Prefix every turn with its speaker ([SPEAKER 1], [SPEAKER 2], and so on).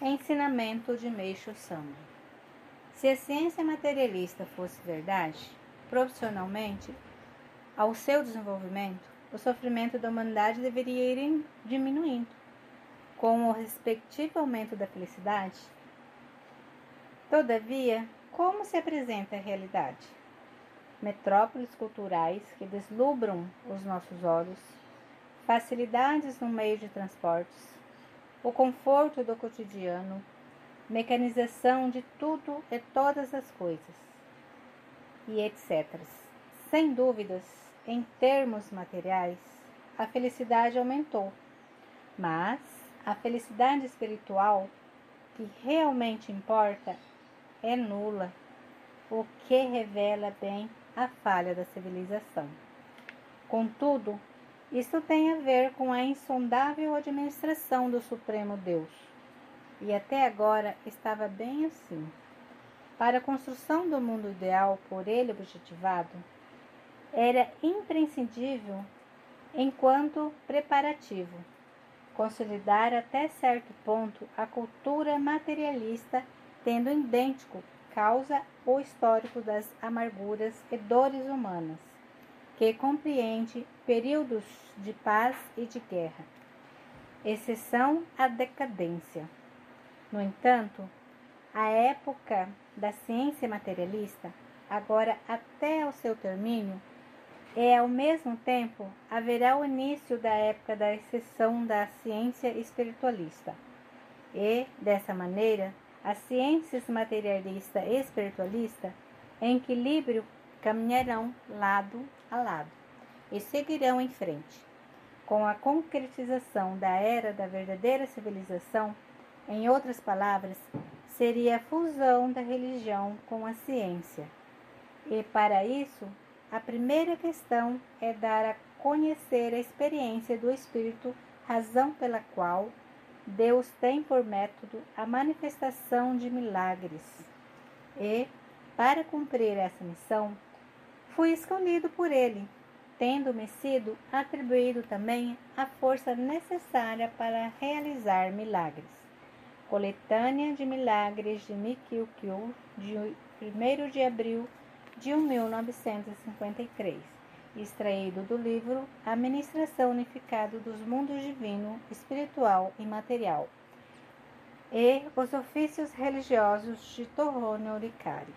[SPEAKER 1] Ensinamento de Meixo Sama Se a ciência materialista fosse verdade, profissionalmente, ao seu desenvolvimento, o sofrimento da humanidade deveria ir diminuindo. Com o respectivo aumento da felicidade, Todavia, como se apresenta a realidade? Metrópoles culturais que deslubram os nossos olhos, facilidades no meio de transportes, o conforto do cotidiano, mecanização de tudo e todas as coisas, e etc. Sem dúvidas, em termos materiais, a felicidade aumentou, mas a felicidade espiritual, que realmente importa, é nula, o que revela bem a falha da civilização. Contudo, isso tem a ver com a insondável administração do Supremo Deus. E até agora estava bem assim. Para a construção do mundo ideal por ele objetivado, era imprescindível, enquanto preparativo, consolidar até certo ponto a cultura materialista tendo idêntico causa o histórico das amarguras e dores humanas, que compreende períodos de paz e de guerra, exceção a decadência. No entanto, a época da ciência materialista, agora até o seu termínio, é ao mesmo tempo haverá o início da época da exceção da ciência espiritualista. E, dessa maneira, as ciências materialista e espiritualista em equilíbrio caminharão lado a lado e seguirão em frente. Com a concretização da era da verdadeira civilização, em outras palavras, seria a fusão da religião com a ciência. E para isso, a primeira questão é dar a conhecer a experiência do espírito, razão pela qual Deus tem por método a manifestação de milagres. E, para cumprir essa missão, fui escolhido por Ele, tendo-me sido atribuído também a força necessária para realizar milagres. Coletânea de Milagres de Mikio Kyu, de 1 de abril de 1953 extraído do livro Administração Unificada dos Mundos Divino, Espiritual e Material, e Os Ofícios Religiosos de Torrone Oricari.